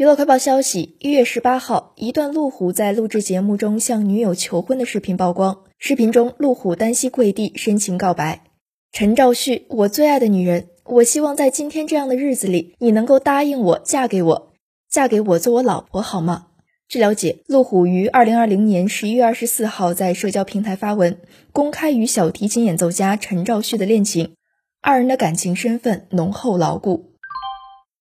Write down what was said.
娱乐快报消息一月十八号一段路虎在录制节目中向女友求婚的视频曝光。视频中路虎单膝跪地深情告白陈兆旭我最爱的女人我希望在今天这样的日子里你能够答应我嫁给我嫁给我做我老婆好吗？据了解路虎于二零二零年十一月二十四号在社交平台发文公开与小提琴演奏家陈兆旭的恋情二人的感情身份浓厚牢固。